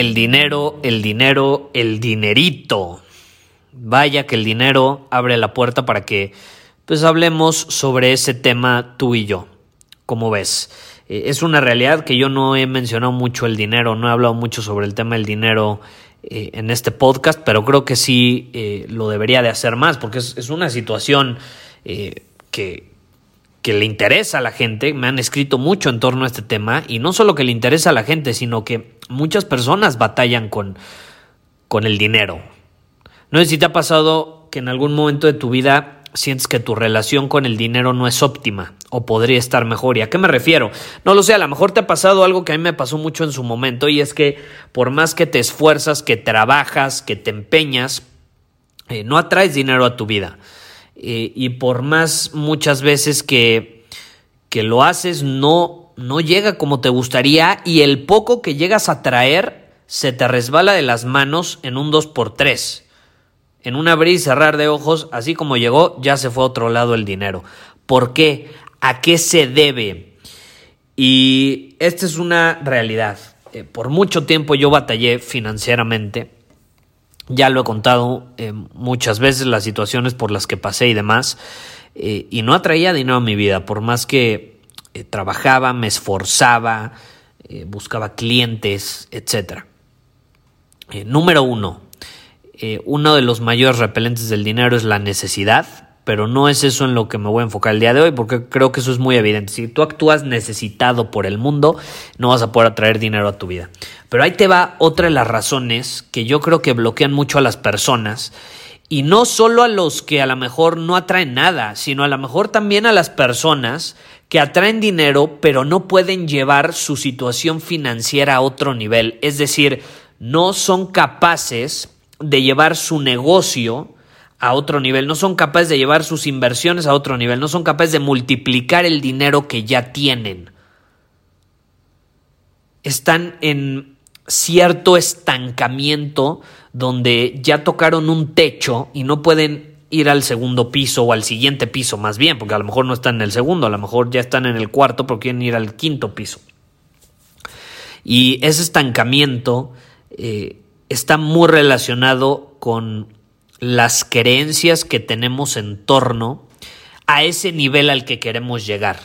El dinero, el dinero, el dinerito. Vaya que el dinero abre la puerta para que pues hablemos sobre ese tema tú y yo. Como ves, eh, es una realidad que yo no he mencionado mucho el dinero, no he hablado mucho sobre el tema del dinero eh, en este podcast, pero creo que sí eh, lo debería de hacer más, porque es, una situación que, que le interesa a la gente, me han escrito mucho en torno a este tema, y no solo que le interesa a la gente, sino que muchas personas batallan con, con el dinero. No sé si te ha pasado que en algún momento de tu vida sientes que tu relación con el dinero no es óptima o podría estar mejor. ¿Y a qué me refiero? No lo sé, a lo mejor te ha pasado algo que a mí me pasó mucho en su momento y es que por más que te esfuerzas, que trabajas, que te empeñas, eh, no atraes dinero a tu vida. Eh, y por más muchas veces que, que lo haces, no, no llega como te gustaría y el poco que llegas a traer se te resbala de las manos en un 2x3 en un abrir y cerrar de ojos, así como llegó, ya se fue a otro lado el dinero. ¿Por qué? ¿A qué se debe? Y esta es una realidad. Eh, por mucho tiempo yo batallé financieramente. Ya lo he contado eh, muchas veces las situaciones por las que pasé y demás. Eh, y no atraía dinero a mi vida, por más que trabajaba, me esforzaba, buscaba clientes, etc. número uno, eh, uno de los mayores repelentes del dinero es la necesidad, pero no es eso en lo que me voy a enfocar el día de hoy, porque creo que eso es muy evidente. Si tú actúas necesitado por el mundo, no vas a poder atraer dinero a tu vida. Pero ahí te va otra de las razones que yo creo que bloquean mucho a las personas. Y no solo a los que a lo mejor no atraen nada, sino a lo mejor también a las personas que atraen dinero, pero no pueden llevar su situación financiera a otro nivel. Es decir, no son capaces de llevar su negocio a otro nivel, no son capaces de llevar sus inversiones a otro nivel, no son capaces de multiplicar el dinero que ya tienen. Están en cierto estancamiento donde ya tocaron un techo y no pueden ir al segundo piso o al siguiente piso más bien, porque a lo mejor no están en el segundo, a lo mejor ya están en el cuarto pero quieren ir al quinto piso. Y ese estancamiento eh, está muy relacionado con las creencias que tenemos en torno a ese nivel al que queremos llegar.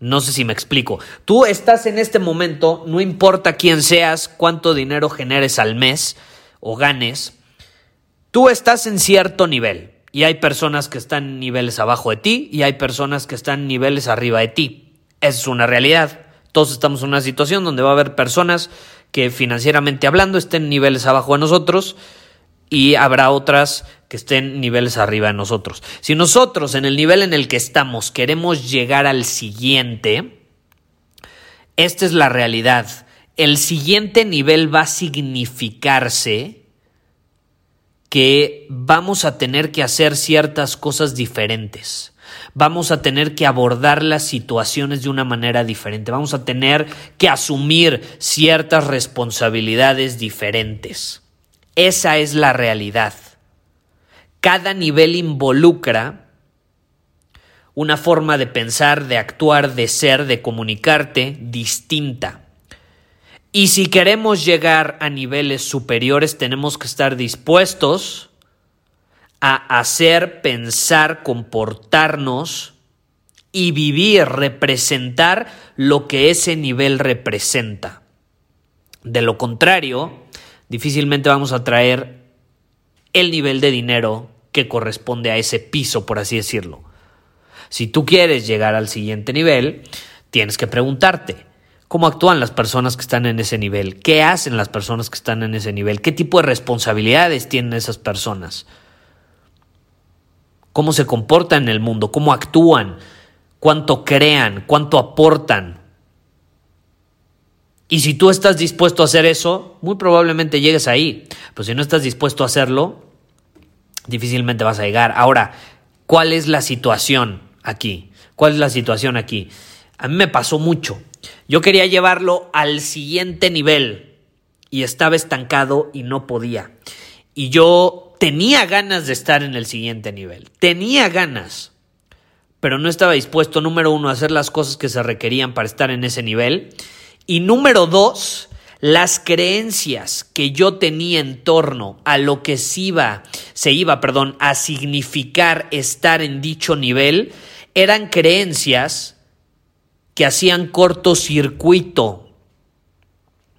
No sé si me explico. Tú estás en este momento, no importa quién seas, cuánto dinero generes al mes o ganes, tú estás en cierto nivel. Y hay personas que están niveles abajo de ti y hay personas que están niveles arriba de ti. Esa es una realidad. Todos estamos en una situación donde va a haber personas que financieramente hablando estén niveles abajo de nosotros y habrá otras que estén niveles arriba de nosotros. Si nosotros en el nivel en el que estamos queremos llegar al siguiente, esta es la realidad. El siguiente nivel va a significarse que vamos a tener que hacer ciertas cosas diferentes vamos a tener que abordar las situaciones de una manera diferente, vamos a tener que asumir ciertas responsabilidades diferentes. Esa es la realidad. Cada nivel involucra una forma de pensar, de actuar, de ser, de comunicarte distinta. Y si queremos llegar a niveles superiores, tenemos que estar dispuestos a hacer, pensar, comportarnos y vivir, representar lo que ese nivel representa. De lo contrario, difícilmente vamos a traer el nivel de dinero que corresponde a ese piso, por así decirlo. Si tú quieres llegar al siguiente nivel, tienes que preguntarte, ¿cómo actúan las personas que están en ese nivel? ¿Qué hacen las personas que están en ese nivel? ¿Qué tipo de responsabilidades tienen esas personas? ¿Cómo se comportan en el mundo? ¿Cómo actúan? ¿Cuánto crean? ¿Cuánto aportan? Y si tú estás dispuesto a hacer eso, muy probablemente llegues ahí. Pero si no estás dispuesto a hacerlo, difícilmente vas a llegar. Ahora, ¿cuál es la situación aquí? ¿Cuál es la situación aquí? A mí me pasó mucho. Yo quería llevarlo al siguiente nivel y estaba estancado y no podía. Y yo tenía ganas de estar en el siguiente nivel. Tenía ganas. Pero no estaba dispuesto, número uno, a hacer las cosas que se requerían para estar en ese nivel. Y número dos, las creencias que yo tenía en torno a lo que se iba, se iba, perdón, a significar estar en dicho nivel, eran creencias que hacían cortocircuito.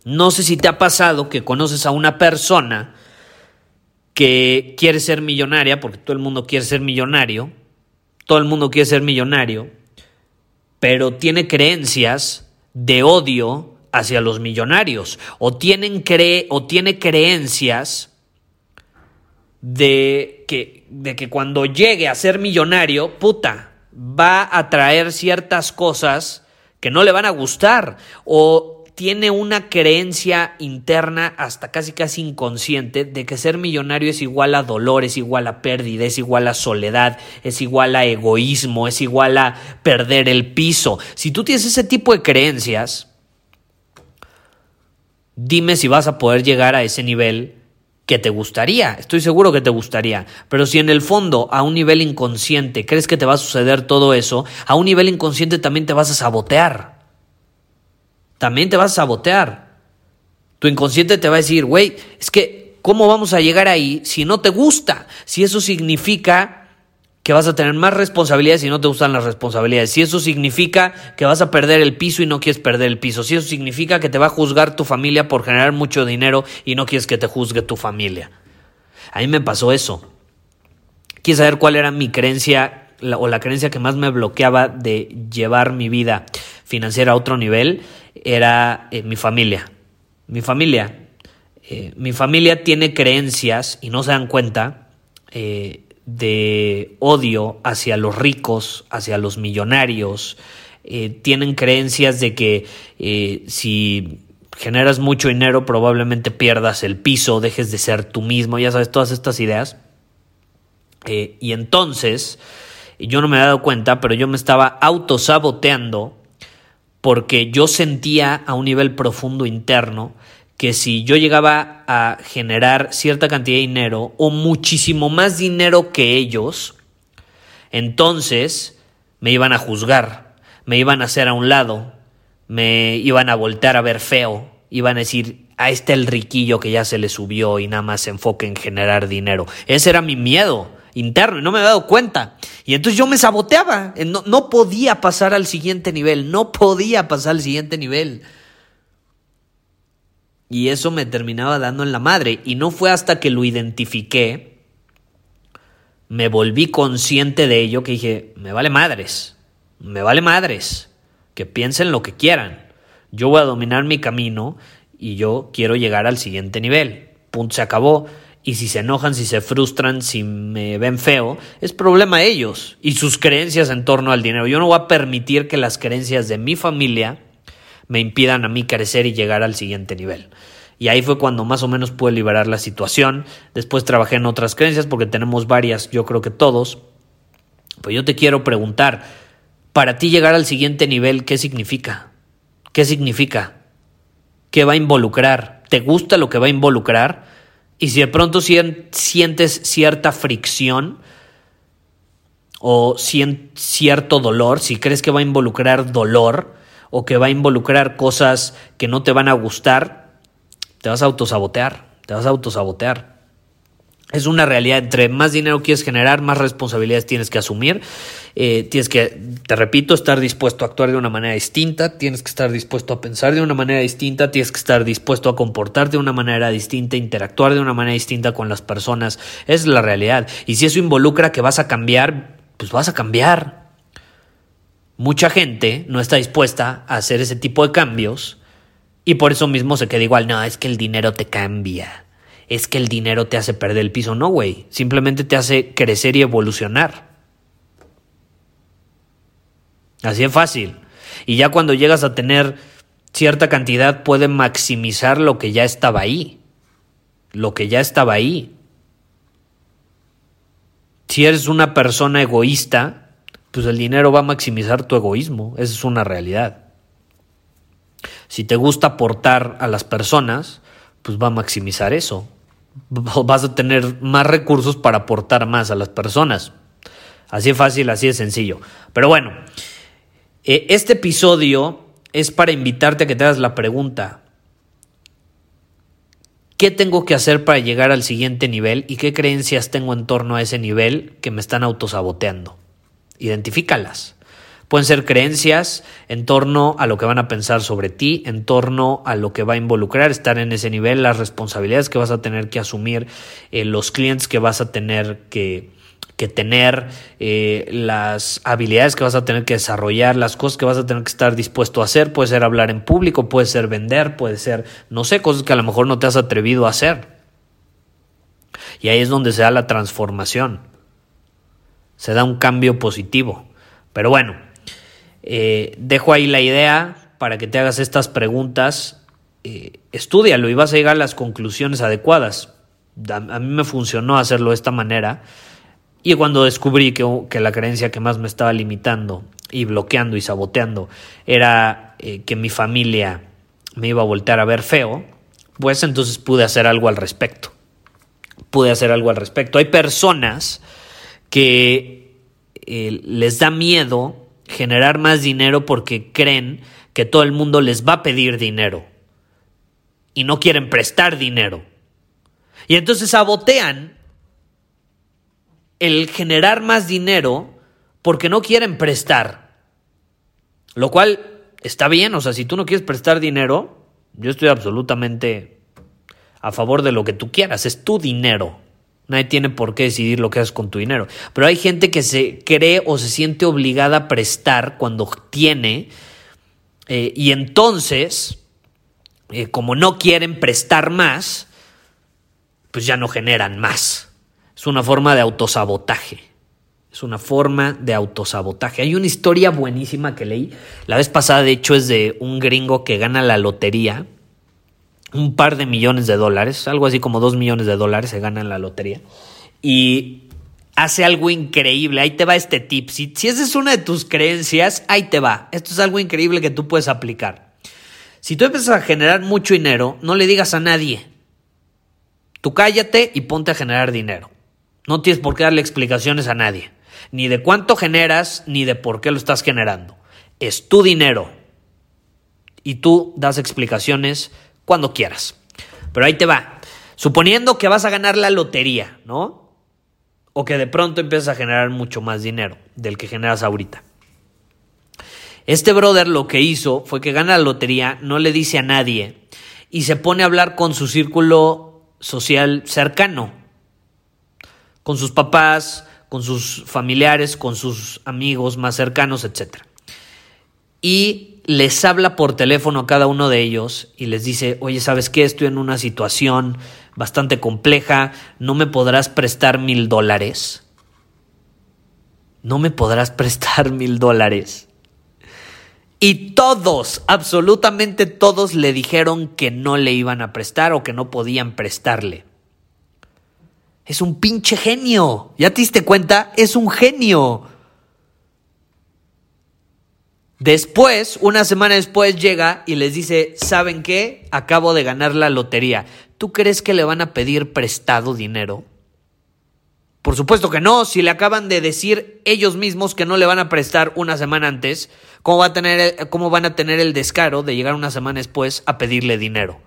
No sé si te ha pasado que conoces a una persona que quiere ser millonaria, porque todo el mundo quiere ser millonario, todo el mundo quiere ser millonario, pero tiene creencias de odio hacia los millonarios o, tienen cree, o tiene creencias de que, de que cuando llegue a ser millonario, puta, va a traer ciertas cosas que no le van a gustar o tiene una creencia interna hasta casi casi inconsciente de que ser millonario es igual a dolor, es igual a pérdida, es igual a soledad, es igual a egoísmo, es igual a perder el piso. Si tú tienes ese tipo de creencias, dime si vas a poder llegar a ese nivel que te gustaría, estoy seguro que te gustaría, pero si en el fondo a un nivel inconsciente crees que te va a suceder todo eso, a un nivel inconsciente también te vas a sabotear también te vas a sabotear. Tu inconsciente te va a decir, güey, es que, ¿cómo vamos a llegar ahí si no te gusta? Si eso significa que vas a tener más responsabilidades y no te gustan las responsabilidades. Si eso significa que vas a perder el piso y no quieres perder el piso. Si eso significa que te va a juzgar tu familia por generar mucho dinero y no quieres que te juzgue tu familia. A mí me pasó eso. ¿Quieres saber cuál era mi creencia o la creencia que más me bloqueaba de llevar mi vida financiera a otro nivel? era eh, mi familia. Mi familia. Eh, mi familia tiene creencias, y no se dan cuenta, eh, de odio hacia los ricos, hacia los millonarios. tienen creencias de que si generas mucho dinero probablemente pierdas el piso, dejes de ser tú mismo, ya sabes, todas estas ideas. y entonces, yo no me he dado cuenta, pero yo me estaba autosaboteando porque yo sentía a un nivel profundo interno que si yo llegaba a generar cierta cantidad de dinero o muchísimo más dinero que ellos, entonces me iban a juzgar, me iban a hacer a un lado, me iban a voltear a ver feo, iban a decir, a este el riquillo que ya se le subió y nada más se enfoca en generar dinero. Ese era mi miedo interno y no me había dado cuenta. Y entonces yo me saboteaba, no, no podía pasar al siguiente nivel, no podía pasar al siguiente nivel. Y eso me terminaba dando en la madre. Y no fue hasta que lo identifiqué, me volví consciente de ello, que dije, me vale madres, me vale madres, que piensen lo que quieran. Yo voy a dominar mi camino y yo quiero llegar al siguiente nivel. Punto, se acabó y si se enojan, si se frustran, si me ven feo, es problema de ellos y sus creencias en torno al dinero. Yo no voy a permitir que las creencias de mi familia me impidan a mí crecer y llegar al siguiente nivel. Y ahí fue cuando más o menos pude liberar la situación. Después trabajé en otras creencias porque tenemos varias, yo creo que todos. Pues yo te quiero preguntar, para ti llegar al siguiente nivel, ¿qué significa? ¿Qué significa? ¿Qué va a involucrar? ¿Te gusta lo que va a involucrar? Y si de pronto sientes cierta fricción o cierto dolor, si crees que va a involucrar dolor o que va a involucrar cosas que no te van a gustar, te vas a autosabotear, te vas a autosabotear. Es una realidad. Entre más dinero quieres generar, más responsabilidades tienes que asumir. Eh, tienes que, te repito, estar dispuesto a actuar de una manera distinta. Tienes que estar dispuesto a pensar de una manera distinta. Tienes que estar dispuesto a comportarte de una manera distinta, interactuar de una manera distinta con las personas. Es la realidad. Y si eso involucra que vas a cambiar, pues vas a cambiar. Mucha gente no está dispuesta a hacer ese tipo de cambios y por eso mismo se queda igual. No, es que el dinero te cambia es que el dinero te hace perder el piso. No, güey. Simplemente te hace crecer y evolucionar. Así es fácil. Y ya cuando llegas a tener cierta cantidad, puede maximizar lo que ya estaba ahí. Lo que ya estaba ahí. Si eres una persona egoísta, pues el dinero va a maximizar tu egoísmo. Esa es una realidad. Si te gusta aportar a las personas, pues va a maximizar eso vas a tener más recursos para aportar más a las personas. Así de fácil, así de sencillo. Pero bueno, eh, este episodio es para invitarte a que te hagas la pregunta. ¿Qué tengo que hacer para llegar al siguiente nivel y qué creencias tengo en torno a ese nivel que me están autosaboteando? Identifícalas. Pueden ser creencias en torno a lo que van a pensar sobre ti, en torno a lo que va a involucrar estar en ese nivel, las responsabilidades que vas a tener que asumir, eh, los clientes que vas a tener que, tener, eh, las habilidades que vas a tener que desarrollar, las cosas que vas a tener que estar dispuesto a hacer. Puede ser hablar en público, puede ser vender, puede ser, no sé, cosas que a lo mejor no te has atrevido a hacer. Y ahí es donde se da la transformación. Se da un cambio positivo. Pero bueno, eh, dejo ahí la idea para que te hagas estas preguntas. Eh, estudialo y vas a llegar a las conclusiones adecuadas. A, mí me funcionó hacerlo de esta manera. Y cuando descubrí que, que, la creencia que más me estaba limitando y bloqueando y saboteando era eh, que mi familia me iba a voltear a ver feo, pues entonces pude hacer algo al respecto. Pude hacer algo al respecto. Hay personas que les da miedo generar más dinero porque creen que todo el mundo les va a pedir dinero y no quieren prestar dinero. Y entonces sabotean el generar más dinero porque no quieren prestar. Lo cual está bien, o sea, si tú no quieres prestar dinero, yo estoy absolutamente a favor de lo que tú quieras, es tu dinero. Nadie tiene por qué decidir lo que haces con tu dinero. Pero hay gente que se cree o se siente obligada a prestar cuando tiene. Eh, y entonces, eh, como no quieren prestar más, pues ya no generan más. Es una forma de autosabotaje. Es una forma de autosabotaje. Hay una historia buenísima que leí. La vez pasada, de hecho, es de un gringo que gana la lotería un par de millones de dólares, algo así como dos millones de dólares se gana en la lotería. Y hace algo increíble. Ahí te va este tip. Si, si esa es una de tus creencias, ahí te va. Esto es algo increíble que tú puedes aplicar. Si tú empiezas a generar mucho dinero, no le digas a nadie. Tú cállate y ponte a generar dinero. No tienes por qué darle explicaciones a nadie. Ni de cuánto generas, ni de por qué lo estás generando. Es tu dinero. Y tú das explicaciones cuando quieras. Pero ahí te va. Suponiendo que vas a ganar la lotería, ¿no? O que de pronto empiezas a generar mucho más dinero del que generas ahorita. Este brother lo que hizo fue que gana la lotería, no le dice a nadie y se pone a hablar con su círculo social cercano, con sus papás, con sus familiares, con sus amigos más cercanos, etc. Y les habla por teléfono a cada uno de ellos y les dice, oye, ¿sabes qué? Estoy en una situación bastante compleja, ¿no me podrás prestar mil dólares? ¿No me podrás prestar mil dólares? Y todos, absolutamente todos le dijeron que no le iban a prestar o que no podían prestarle. Es un pinche genio. ¿Ya te diste cuenta? Es un genio. Después, una semana después llega y les dice, ¿saben qué? Acabo de ganar la lotería. ¿Tú crees que le van a pedir prestado dinero? Por supuesto que no, si le acaban de decir ellos mismos que no le van a prestar una semana antes, ¿cómo, va a tener, ¿cómo van a tener el descaro de llegar una semana después a pedirle dinero?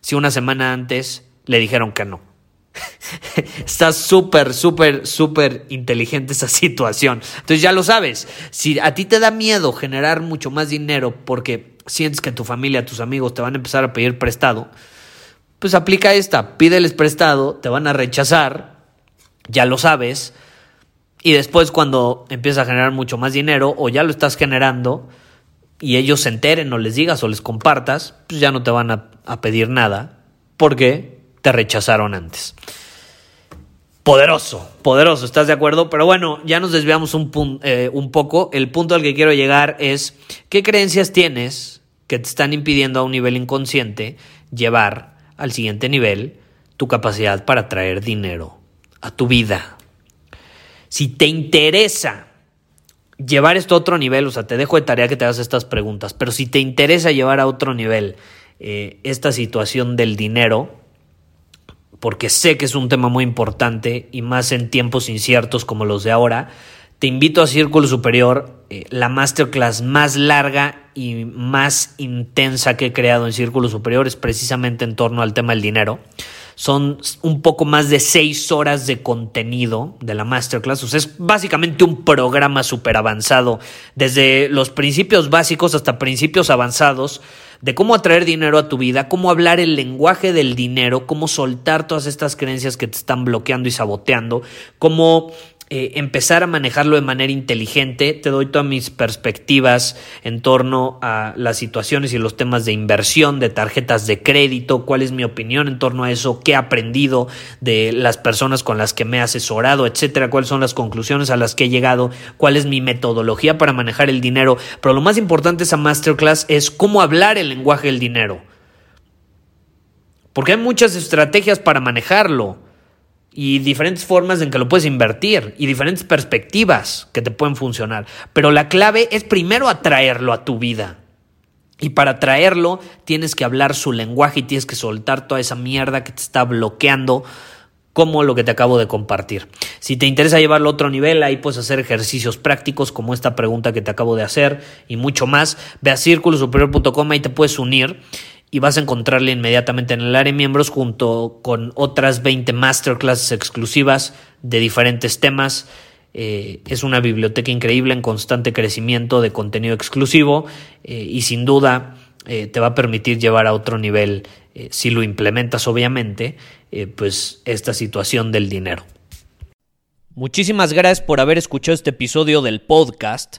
Si una semana antes le dijeron que no. Está súper, súper, súper inteligente esa situación. Entonces ya lo sabes, si a ti te da miedo generar mucho más dinero porque sientes que tu familia, tus amigos te van a empezar a pedir prestado, pues aplica esta, pídeles prestado, te van a rechazar, ya lo sabes, y después cuando empiezas a generar mucho más dinero o ya lo estás generando y ellos se enteren o les digas o les compartas, pues ya no te van a, a pedir nada. Porque te rechazaron antes. Poderoso, poderoso, ¿estás de acuerdo? Pero bueno, ya nos desviamos un, eh, un poco. El punto al que quiero llegar es, ¿qué creencias tienes que te están impidiendo a un nivel inconsciente llevar al siguiente nivel tu capacidad para traer dinero a tu vida? Si te interesa llevar esto a otro nivel, o sea, te dejo de tarea que te hagas estas preguntas, pero si te interesa llevar a otro nivel eh, esta situación del dinero, porque sé que es un tema muy importante y más en tiempos inciertos como los de ahora, te invito a Círculo Superior, eh, la masterclass más larga y más intensa que he creado en Círculo Superior es precisamente en torno al tema del dinero. Son un poco más de seis horas de contenido de la masterclass. O sea, es básicamente un programa súper avanzado, desde los principios básicos hasta principios avanzados de cómo atraer dinero a tu vida, cómo hablar el lenguaje del dinero, cómo soltar todas estas creencias que te están bloqueando y saboteando, cómo eh, empezar a manejarlo de manera inteligente. Te doy todas mis perspectivas en torno a las situaciones y los temas de inversión, de tarjetas de crédito, cuál es mi opinión en torno a eso, qué he aprendido de las personas con las que me he asesorado, etcétera, cuáles son las conclusiones a las que he llegado, cuál es mi metodología para manejar el dinero. Pero lo más importante de esa masterclass es cómo hablar el lenguaje del dinero. Porque hay muchas estrategias para manejarlo y diferentes formas en que lo puedes invertir y diferentes perspectivas que te pueden funcionar. Pero la clave es primero atraerlo a tu vida. Y para atraerlo tienes que hablar su lenguaje y tienes que soltar toda esa mierda que te está bloqueando como lo que te acabo de compartir. Si te interesa llevarlo a otro nivel, ahí puedes hacer ejercicios prácticos como esta pregunta que te acabo de hacer y mucho más. Ve a círculosuperior.com y te puedes unir y vas a encontrarle inmediatamente en el área de miembros junto con otras 20 masterclasses exclusivas de diferentes temas. Eh, es una biblioteca increíble en constante crecimiento de contenido exclusivo eh, y sin duda eh, te va a permitir llevar a otro nivel, si lo implementas obviamente, pues esta situación del dinero. Muchísimas gracias por haber escuchado este episodio del podcast.